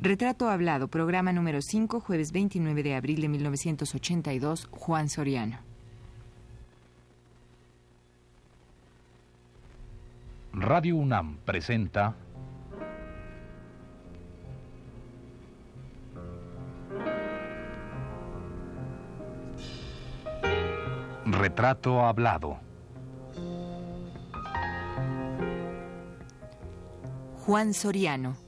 Retrato Hablado, programa número 5, jueves 29 de abril de 1982, Juan Soriano. Radio UNAM presenta Retrato Hablado. Juan Soriano.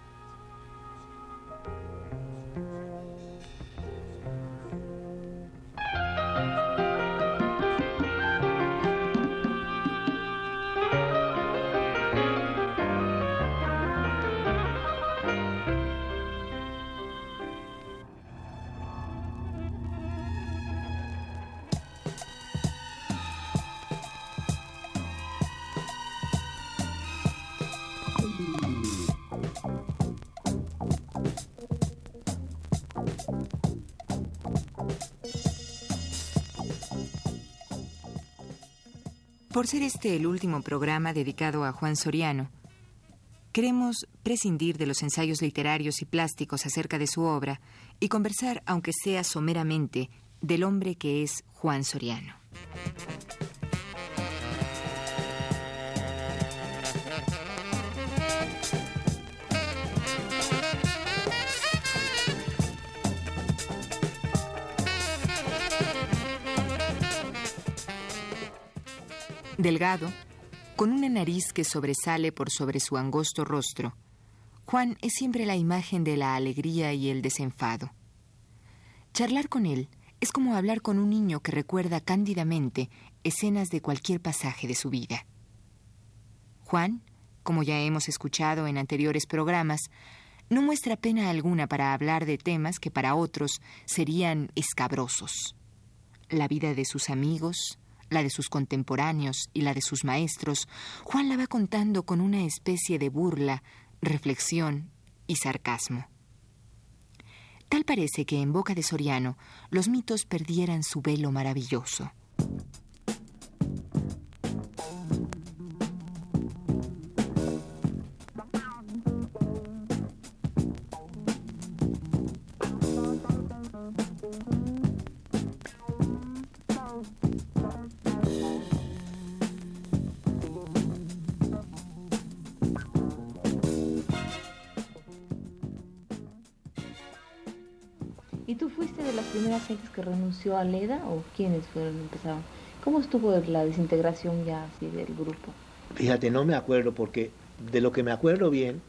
Por ser este el último programa dedicado a Juan Soriano, queremos prescindir de los ensayos literarios y plásticos acerca de su obra y conversar, aunque sea someramente, del hombre que es Juan Soriano. Delgado, con una nariz que sobresale por sobre su angosto rostro, Juan es siempre la imagen de la alegría y el desenfado. Charlar con él es como hablar con un niño que recuerda cándidamente escenas de cualquier pasaje de su vida. Juan, como ya hemos escuchado en anteriores programas, no muestra pena alguna para hablar de temas que para otros serían escabrosos. La vida de sus amigos, la de sus contemporáneos y la de sus maestros, Juan la va contando con una especie de burla, reflexión y sarcasmo. Tal parece que en boca de Soriano los mitos perdieran su velo maravilloso. Que renunció a Leda o quiénes fueron empezaron? ¿Cómo estuvo la desintegración ya así del grupo? Fíjate, no me acuerdo porque de lo que me acuerdo bien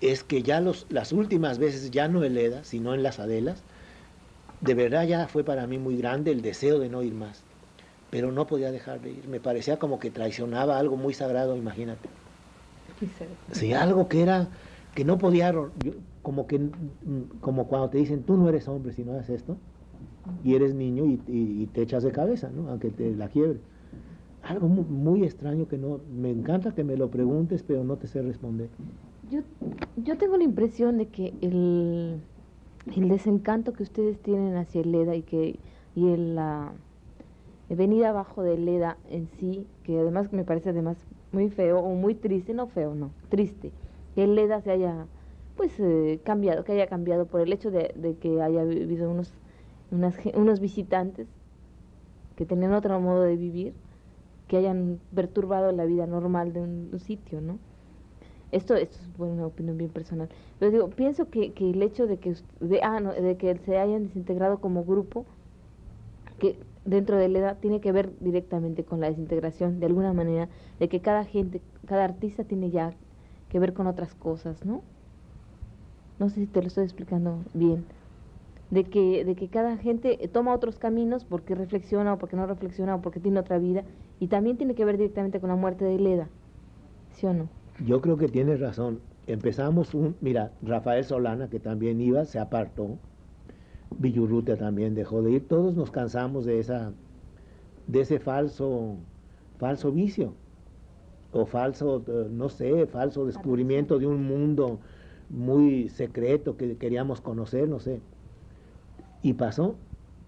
es que ya los, las últimas veces, ya no en Leda, sino en las Adelas, de verdad ya fue para mí muy grande el deseo de no ir más. Pero no podía dejar de ir. Me parecía como que traicionaba algo muy sagrado, imagínate. Sí, algo que era, que no podía, como que, como cuando te dicen, tú no eres hombre si no haces esto y eres niño y, te echas de cabeza, ¿no? Aunque te la quiebre. Algo muy, extraño que no, me encanta que me lo preguntes, pero no te sé responder. Yo, yo tengo la impresión de que el, el desencanto que ustedes tienen hacia el Leda y que y el, la venida abajo de Leda en sí, que además me parece además muy feo o muy triste, no feo, no, triste, que el Leda se haya pues eh, cambiado, que haya cambiado por el hecho de, de que haya vivido unos unos visitantes que tenían otro modo de vivir, que hayan perturbado la vida normal de un, sitio, ¿no? Esto, esto es una opinión bien personal. Pero digo, pienso que, que el hecho de que, de, ah, no, de que se hayan desintegrado como grupo, que dentro de la edad tiene que ver directamente con la desintegración, de alguna manera, de que cada gente, cada artista tiene ya que ver con otras cosas, ¿no? No sé si te lo estoy explicando bien de que, de que cada gente toma otros caminos porque reflexiona o porque no reflexiona o porque tiene otra vida y también tiene que ver directamente con la muerte de Leda, ¿sí o no? Yo creo que tienes razón. Empezamos un, mira, Rafael Solana, que también iba, se apartó, Villurrutia también dejó de ir, todos nos cansamos de esa, de ese falso, falso vicio, o falso, eh, no sé, falso descubrimiento de un mundo muy secreto que queríamos conocer, no sé. Y pasó,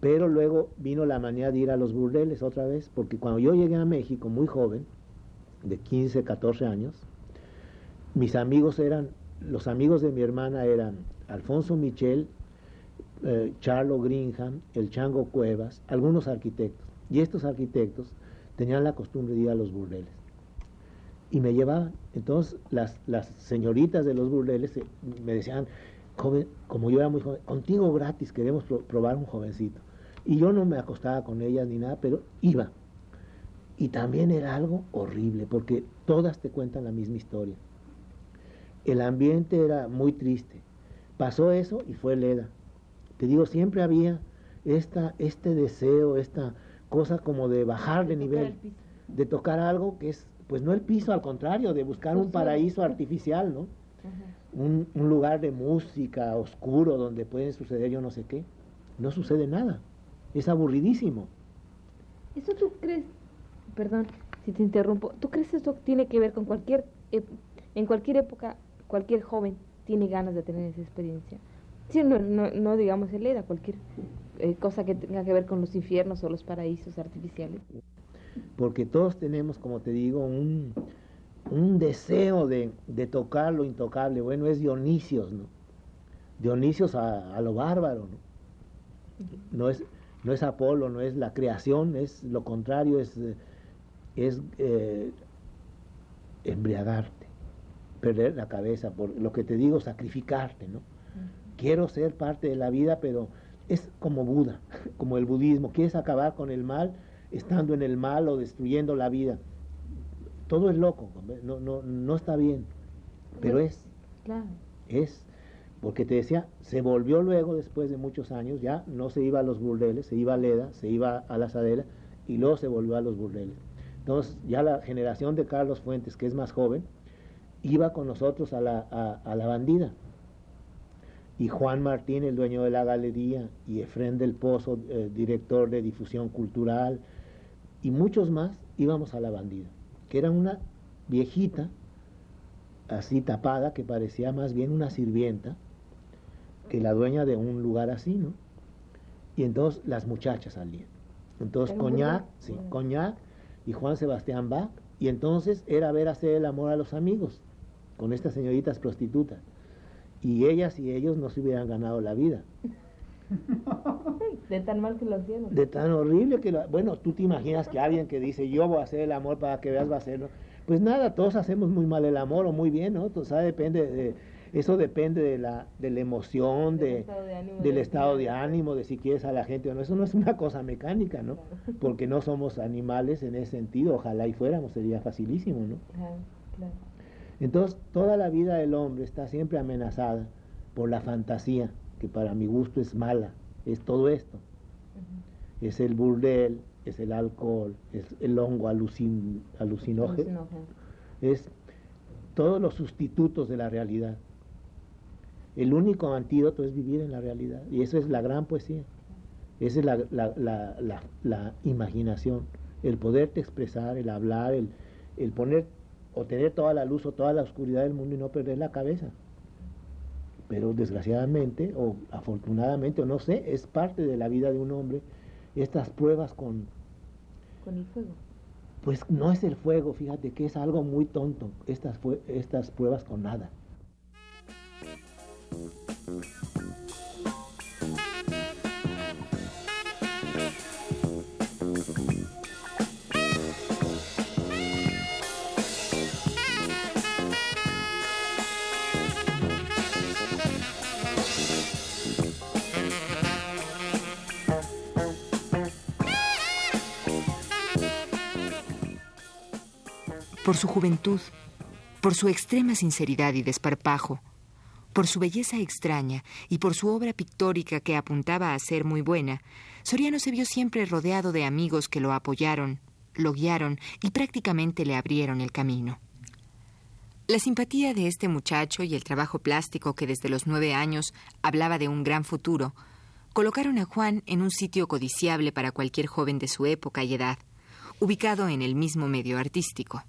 Pero luego vino la manía de ir a los burdeles otra vez, porque cuando yo llegué a México muy joven, de 15, 14 años, mis amigos eran, los amigos de mi hermana eran Alfonso Michel, eh, Charlo Greenham, el Chango Cuevas, algunos arquitectos. Y estos arquitectos tenían la costumbre de ir a los burdeles. Y me llevaban. Entonces las, las señoritas de los burdeles eh, me decían, joven, como yo era muy joven, contigo gratis queremos probar un jovencito. Y yo no me acostaba con ellas ni nada, pero iba. Y también era algo horrible, porque todas te cuentan la misma historia. El ambiente era muy triste. Pasó eso y fue Leda. Te digo, siempre había esta, este deseo, esta cosa como de bajar de nivel, de tocar algo que es, pues no el piso, al contrario, de buscar un paraíso artificial, ¿no? Un, un, lugar de música oscuro donde puede suceder yo no sé qué. No sucede nada. Es aburridísimo. ¿Eso tú crees, perdón si te interrumpo, ¿tú crees que esto tiene que ver con cualquier, en cualquier época, cualquier joven tiene ganas de tener esa experiencia? Sí, no, no, no digamos el EDA, cualquier eh, cosa que tenga que ver con los infiernos o los paraísos artificiales. Porque todos tenemos, como te digo, un, un deseo de, de, tocar lo intocable. Bueno, es Dionisios, ¿no? Dionisios a, a lo bárbaro, ¿no? No es, no es Apolo, no es la creación, es lo contrario, es, es eh, embriagarte, perder la cabeza, por lo que te digo, sacrificarte, ¿no? Quiero ser parte de la vida, pero es como Buda, como el budismo, quieres acabar con el mal estando en el mal o destruyendo la vida. Todo es loco, no, no, no está bien, pero es. Claro. Es, porque te decía, se volvió luego, después de muchos años, ya no se iba a los burdeles, se iba a Leda, se iba a la Sadela, y luego se volvió a los burdeles. Entonces, ya la generación de Carlos Fuentes, que es más joven, iba con nosotros a la, a la bandida y Juan Martín, el dueño de la galería, y Efren del Pozo, eh, director de difusión cultural, y muchos más íbamos a la bandida, que era una viejita, así tapada, que parecía más bien una sirvienta que la dueña de un lugar así, ¿no? Y entonces las muchachas salían. Entonces Coñac, sí, Coñac y Juan Sebastián Bach, y entonces era ver hacer el amor a los amigos con estas señoritas prostitutas y ellas y ellos no se hubieran ganado la vida. De tan mal que lo hicieron. De tan horrible que lo... Bueno, tú te imaginas que alguien que dice, yo voy a hacer el amor para que veas va a hacerlo. Pues nada, todos hacemos muy mal el amor o muy bien, ¿no? Sabes, depende de... Eso depende de la, de la emoción, de, del estado de ánimo, de si quieres a la gente o no. Eso no es una cosa mecánica, ¿no? Porque no somos animales en ese sentido. Ojalá y fuéramos, sería facilísimo, ¿no? claro. Entonces, toda la vida del hombre está siempre amenazada por la fantasía, que para mi gusto es mala, es todo esto. Es el burdel, es el alcohol, es el hongo alucin, alucinógeno, es todos los sustitutos de la realidad. El único antídoto es vivir en la realidad, y eso es la gran poesía. Esa es la, la, la, imaginación, el poderte expresar, el hablar, el, el poner o tener toda la luz o toda la oscuridad del mundo y no perder la cabeza. Pero desgraciadamente o afortunadamente o no sé, es parte de la vida de un hombre estas pruebas con... Con el fuego. Pues no es el fuego, fíjate que es algo muy tonto, estas, estas pruebas con nada. Por su juventud, por su extrema sinceridad y desparpajo, por su belleza extraña y por su obra pictórica que apuntaba a ser muy buena, Soriano se vio siempre rodeado de amigos que lo apoyaron, lo guiaron y prácticamente le abrieron el camino. La simpatía de este muchacho y el trabajo plástico que desde los nueve años hablaba de un gran futuro, colocaron a Juan en un sitio codiciable para cualquier joven de su época y edad, ubicado en el mismo medio artístico.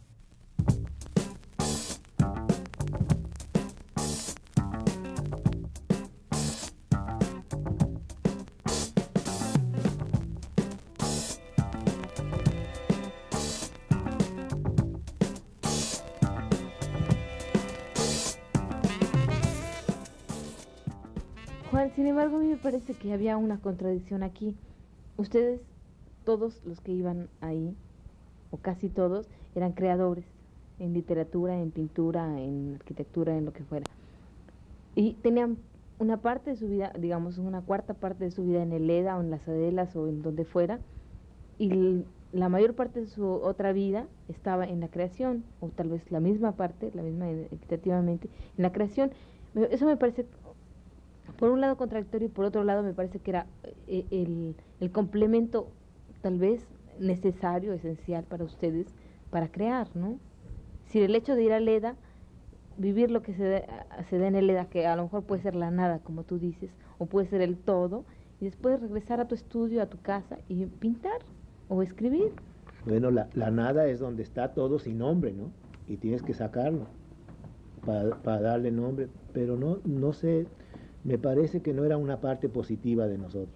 A mí me parece que había una contradicción aquí. Ustedes, todos los que iban ahí, o casi todos, eran creadores en literatura, en pintura, en arquitectura, en lo que fuera. Y tenían una parte de su vida, digamos, una cuarta parte de su vida en el EDA o en las Adelas o en donde fuera, y la mayor parte de su otra vida estaba en la creación, o tal vez la misma parte, la misma equitativamente, en la creación. Eso me parece, por un lado contradictorio y por otro lado me parece que era eh, el, el complemento tal vez necesario, esencial para ustedes, para crear, ¿no? Si el hecho de ir a Leda, vivir lo que se, se da en el Leda, que a lo mejor puede ser la nada, como tú dices, o puede ser el todo, y después regresar a tu estudio, a tu casa y pintar o escribir. Bueno, la, la nada es donde está todo sin nombre, ¿no? Y tienes que sacarlo para, para darle nombre, pero no, no sé, me parece que no era una parte positiva de nosotros,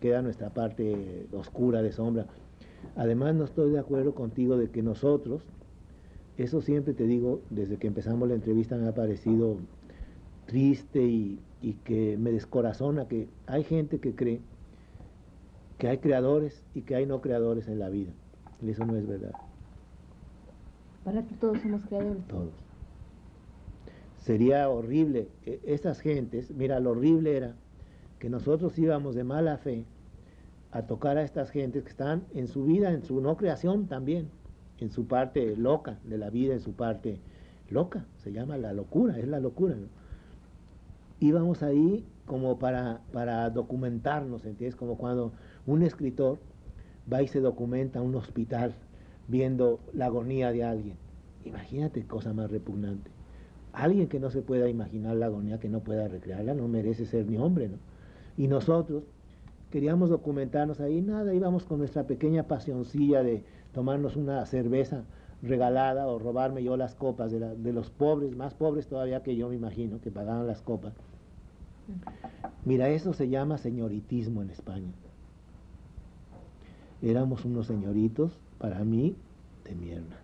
que era nuestra parte oscura de sombra. Además, no estoy de acuerdo contigo de que nosotros, eso siempre te digo, desde que empezamos la entrevista me ha parecido triste y, y que me descorazona que hay gente que cree que hay creadores y que hay no creadores en la vida. Y eso no es verdad. Para ti todos somos creadores. Todos. Sería horrible. Esas gentes, mira, lo horrible era que nosotros íbamos de mala fe a tocar a estas gentes que están en su vida, en su no creación también, en su parte loca de la vida, en su parte loca, se llama la locura, es la locura. Íbamos ahí como para, para documentarnos, ¿entiendes? Como cuando un escritor va y se documenta a un hospital viendo la agonía de alguien. Imagínate cosa más repugnante. Alguien que no se pueda imaginar la agonía, que no pueda recrearla, no merece ser ni hombre, ¿no? Y nosotros queríamos documentarnos ahí, nada, íbamos con nuestra pequeña pasioncilla de tomarnos una cerveza regalada o robarme yo las copas de, de los pobres, más pobres todavía que yo me imagino, que pagaban las copas. Mira, eso se llama señoritismo en España. Éramos unos señoritos, para mí, de mierda.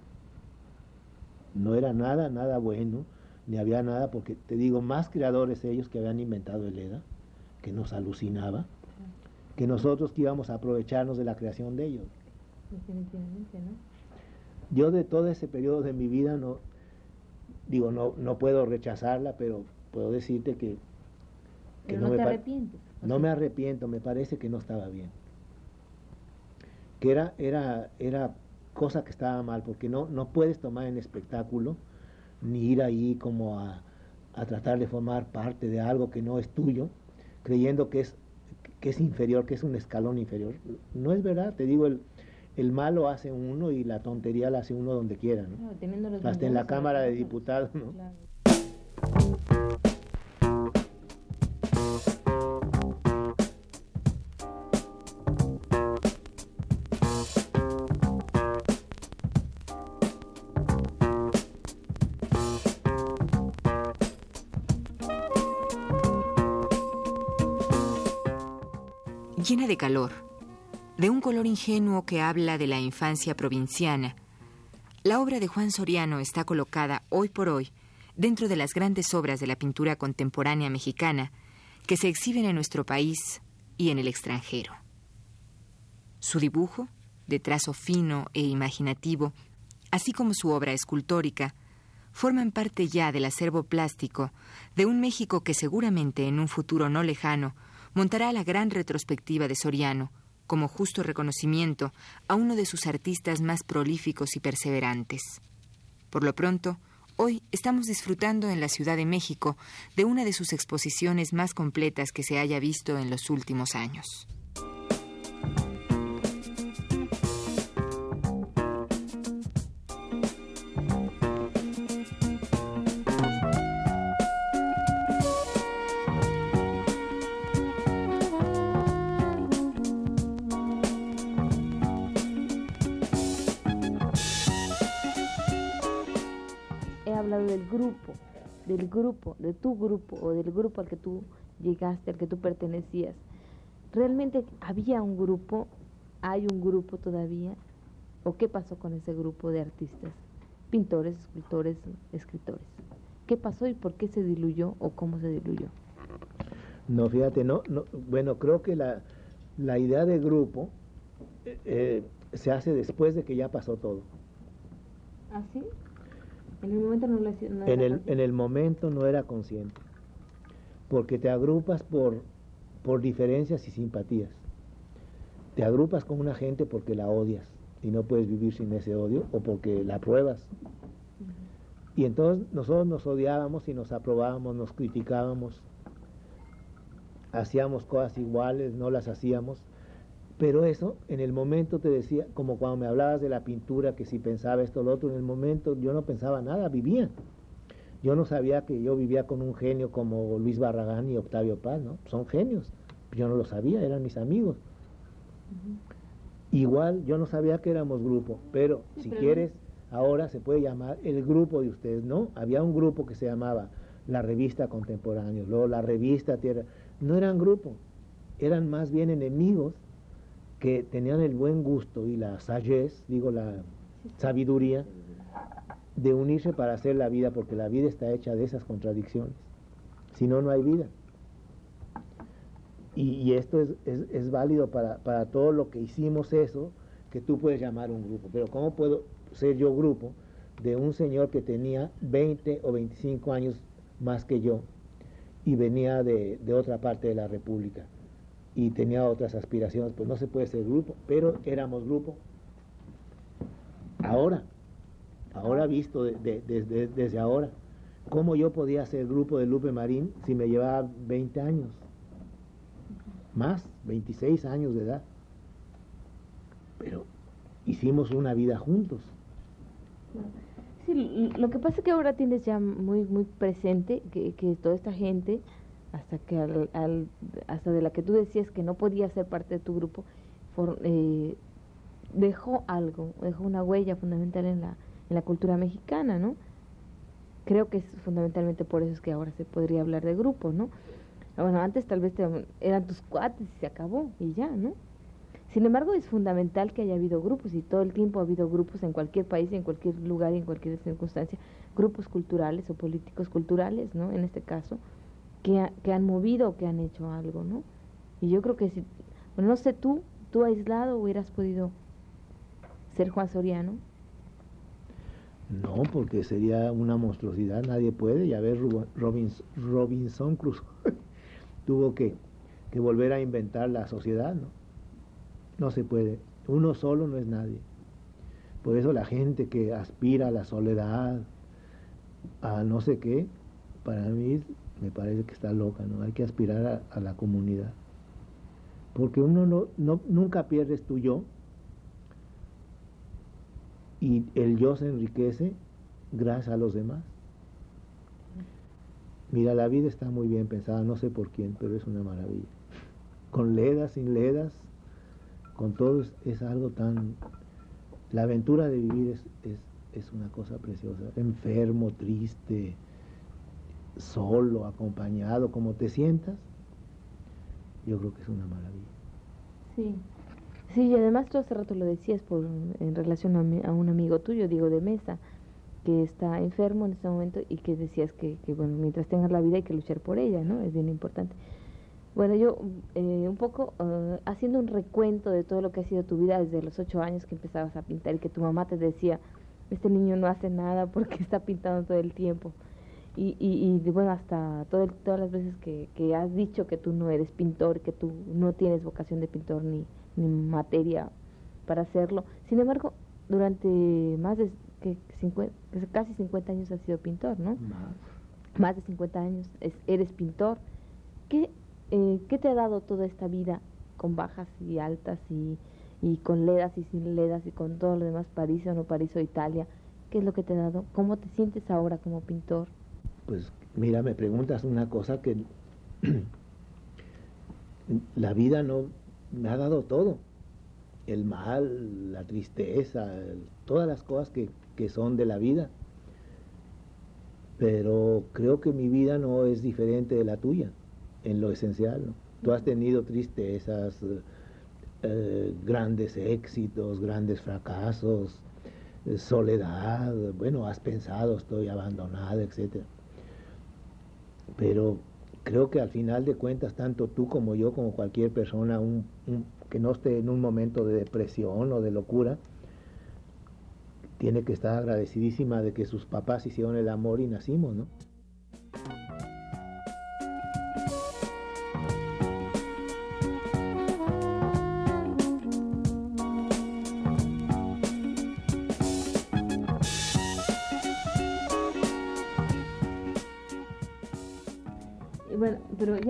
No era nada, nada bueno, ni había nada, porque te digo, más creadores ellos que habían inventado el EDA, que nos alucinaba, que nosotros que íbamos a aprovecharnos de la creación de ellos. Definitivamente, ¿no? Yo de todo ese periodo de mi vida no, digo, no, no puedo rechazarla, pero puedo decirte que, que Pero no, te pa- arrepientes. no me arrepiento, me parece que no estaba bien. Que era, era, era cosa que estaba mal, porque no, no puedes tomar en espectáculo ni ir ahí como a, a tratar de formar parte de algo que no es tuyo, creyendo que es, que es inferior, que es un escalón inferior. No es verdad, te digo, el, el malo hace uno y la tontería la hace uno donde quiera, ¿no? claro, Hasta en la Cámara de. Diputados, ¿no? Claro. Llena de calor, de un color ingenuo que habla de la infancia provinciana. La obra de Juan Soriano está colocada hoy por hoy dentro de las grandes obras de la pintura contemporánea mexicana que se exhiben en nuestro país y en el extranjero. Su dibujo, de trazo fino e imaginativo, así como su obra escultórica, forman parte ya del acervo plástico de un México que seguramente en un futuro no lejano montará la gran retrospectiva de Soriano como justo reconocimiento a uno de sus artistas más prolíficos y perseverantes. Por lo pronto, hoy estamos disfrutando en la Ciudad de México de una de sus exposiciones más completas que se haya visto en los últimos años. Grupo, de tu grupo o del grupo al que tú llegaste, al que tú pertenecías. ¿Realmente había un grupo? ¿Hay un grupo todavía? ¿O qué pasó con ese grupo de artistas? Pintores, escultores, escritores. ¿Qué pasó y por qué se diluyó o cómo se diluyó? No, fíjate, no, no bueno, creo que la, la idea de grupo eh, eh, se hace después de que ya pasó todo. ¿Ah, sí? En el momento no, lo, no en, el, en el momento no era consciente, porque te agrupas por, por diferencias y simpatías. Te agrupas con una gente porque la odias y no puedes vivir sin ese odio o porque la pruebas. Y entonces nosotros nos odiábamos y nos aprobábamos, nos criticábamos, hacíamos cosas iguales, no las hacíamos, pero eso en el momento te decía, como cuando me hablabas de la pintura, que si pensaba esto o lo otro, en el momento yo no pensaba nada, vivía. Yo no sabía que yo vivía con un genio como Luis Barragán y Octavio Paz, ¿no? Son genios. Yo no lo sabía, eran mis amigos. Igual yo no sabía que éramos grupo, pero si quieres, ahora se puede llamar el grupo de ustedes, ¿no? Había un grupo que se llamaba la revista Contemporáneo, luego la revista Tierra. No eran grupo, eran más bien enemigos que tenían el buen gusto y la sagez, digo la sabiduría, de unirse para hacer la vida, porque la vida está hecha de esas contradicciones. Si no, no hay vida. Y, esto es, es, válido para, todo lo que hicimos eso, que tú puedes llamar un grupo. Pero ¿cómo puedo ser yo grupo de un señor que tenía 20 o 25 años más que yo y venía de otra parte de la República y tenía otras aspiraciones? Pues no se puede ser grupo, pero éramos grupo. Ahora, ahora visto desde, desde ahora, ¿cómo yo podía ser grupo de Lupe Marín si me llevaba 20 años? más, 26 años de edad. Pero hicimos una vida juntos. Sí, lo que pasa es que ahora tienes ya muy muy presente que, que toda esta gente, hasta que al, hasta de la que tú decías que no podía ser parte de tu grupo, eh, dejó algo, dejó una huella fundamental en la, en la cultura mexicana, ¿no? Creo que es fundamentalmente por eso es que ahora se podría hablar de grupo, ¿no? Bueno, antes tal vez eran tus cuates y se acabó y ya, ¿no? Sin embargo, es fundamental que haya habido grupos y todo el tiempo ha habido grupos en cualquier país, en cualquier lugar y en cualquier circunstancia, grupos culturales o políticos culturales, ¿no? En este caso, que, que han movido que han hecho algo, ¿no? Y yo creo que si, bueno, no sé tú, tú aislado hubieras podido ser Juan Soriano. No, porque sería una monstruosidad, nadie puede. Ya ver Robinson, Robinson Crusoe tuvo que, volver a inventar la sociedad, ¿no? No se puede. Uno solo no es nadie. Por eso la gente que aspira a la soledad, a no sé qué, para mí me parece que está loca, ¿no? Hay que aspirar a, la comunidad. Porque uno no, nunca pierdes tu yo y el yo se enriquece gracias a los demás. Mira, la vida está muy bien pensada, no sé por quién, pero es una maravilla. Con ledas, sin ledas, con todo es, algo tan... La aventura de vivir es, es, una cosa preciosa. Enfermo, triste, solo, acompañado, como te sientas, yo creo que es una maravilla. Sí. Sí, y además tú hace rato lo decías por, en relación a, a un amigo tuyo, Diego de Mesa, que está enfermo en este momento y que decías que, que, bueno, mientras tengas la vida hay que luchar por ella, ¿no? Es bien importante. Bueno, yo eh, un poco uh, haciendo un recuento de todo lo que ha sido tu vida desde los ocho años que empezabas a pintar y que tu mamá te decía, este niño no hace nada porque está pintando todo el tiempo. Y, y, y bueno, hasta todo todas las veces que, que, has dicho que tú no eres pintor, que tú no tienes vocación de pintor ni, ni materia para hacerlo. Sin embargo, durante más de que, casi 50 años has sido pintor, ¿no? Más. de 50 años eres pintor. ¿Qué, eh, ¿Qué te ha dado toda esta vida con bajas y altas y, y con ledas y sin ledas y con todo lo demás, París o no París o Italia? ¿Qué es lo que te ha dado? ¿Cómo te sientes ahora como pintor? Pues mira, me preguntas una cosa que la vida no me ha dado todo. El mal, la tristeza, todas las cosas que, que son de la vida. Pero creo que mi vida no es diferente de la tuya, en lo esencial. Tú has tenido tristezas, eh, grandes éxitos, grandes fracasos, eh, soledad, bueno, has pensado, estoy abandonada, etc. Pero creo que al final de cuentas, tanto tú como yo, como cualquier persona que no esté en un momento de depresión o de locura, tiene que estar agradecidísima de que sus papás hicieron el amor y nacimos, ¿no?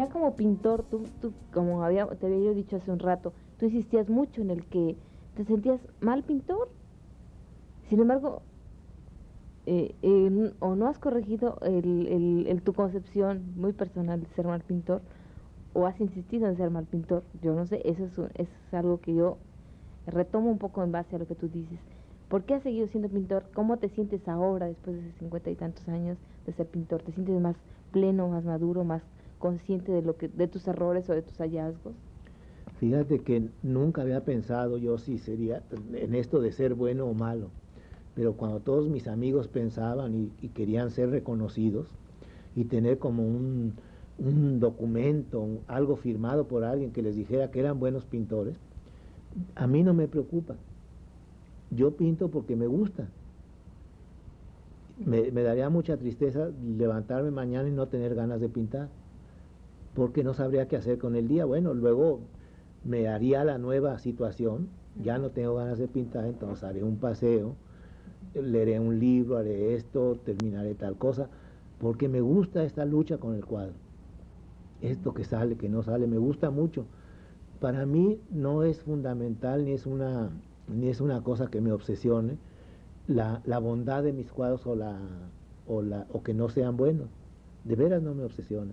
Como pintor, tú, tú como había, te había dicho hace un rato, tú insistías mucho en el que te sentías mal pintor sin embargo, eh, o no has corregido el, tu concepción muy personal de ser mal pintor, o has insistido en ser mal pintor. Yo no sé, eso es, es algo que yo retomo un poco en base a lo que tú dices. ¿Por qué has seguido siendo pintor? ¿Cómo te sientes ahora, después de cincuenta y tantos años de ser pintor? ¿Te sientes más pleno, más maduro, más consciente de, lo que, de tus errores o de tus hallazgos? Fíjate que nunca había pensado yo si sería en esto de ser bueno o malo pero cuando todos mis amigos pensaban y, querían ser reconocidos y tener como un, documento, algo firmado por alguien que les dijera que eran buenos pintores, a mí no me preocupa. Yo pinto porque me gusta. Me, daría mucha tristeza levantarme mañana y no tener ganas de pintar, porque no sabría qué hacer con el día. Bueno, luego me haría la nueva situación, ya no tengo ganas de pintar, entonces haré un paseo, leeré un libro, haré esto, terminaré tal cosa, porque me gusta esta lucha con el cuadro. Esto que sale, que no sale, me gusta mucho. Para mí no es fundamental ni es una, ni es una cosa que me obsesione la, la bondad de mis cuadros o, la, o, la, o que no sean buenos. De veras no me obsesiona.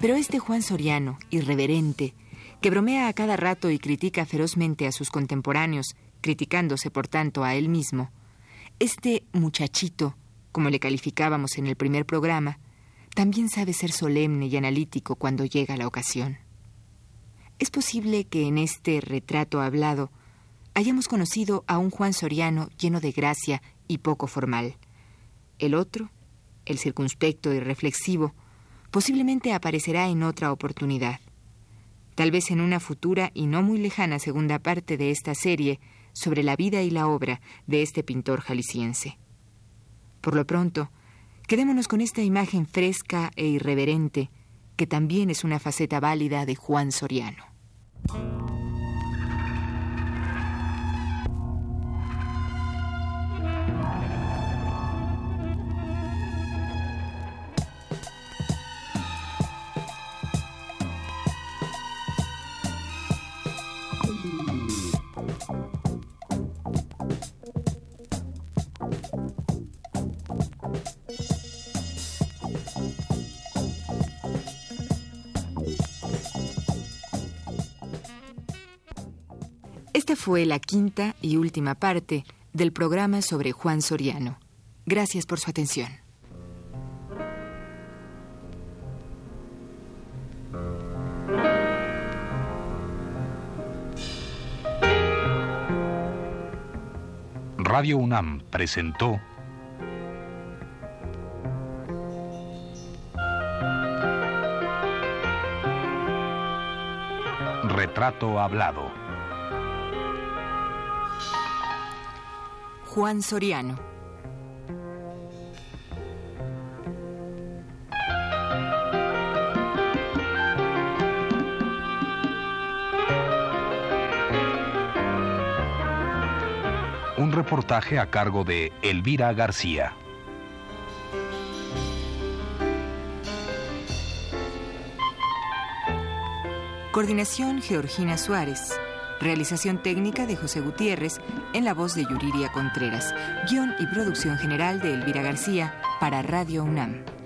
Pero este Juan Soriano, irreverente, que bromea a cada rato y critica ferozmente a sus contemporáneos, criticándose por tanto a él mismo, este muchachito, como le calificábamos en el primer programa, también sabe ser solemne y analítico cuando llega la ocasión. Es posible que en este retrato hablado hayamos conocido a un Juan Soriano lleno de gracia y poco formal. El otro, el circunspecto y reflexivo, posiblemente aparecerá en otra oportunidad. Tal vez en una futura y no muy lejana segunda parte de esta serie sobre la vida y la obra de este pintor jalisciense. Por lo pronto, quedémonos con esta imagen fresca e irreverente, que también es una faceta válida de Juan Soriano. Esta fue la quinta y última parte del programa sobre Juan Soriano. Gracias por su atención. Radio UNAM presentó Retrato Hablado. Juan Soriano. Un reportaje a cargo de Elvira García. Coordinación Georgina Suárez. Realización técnica de José Gutiérrez en la voz de Yuriria Contreras. Guión y producción general de Elvira García para Radio UNAM.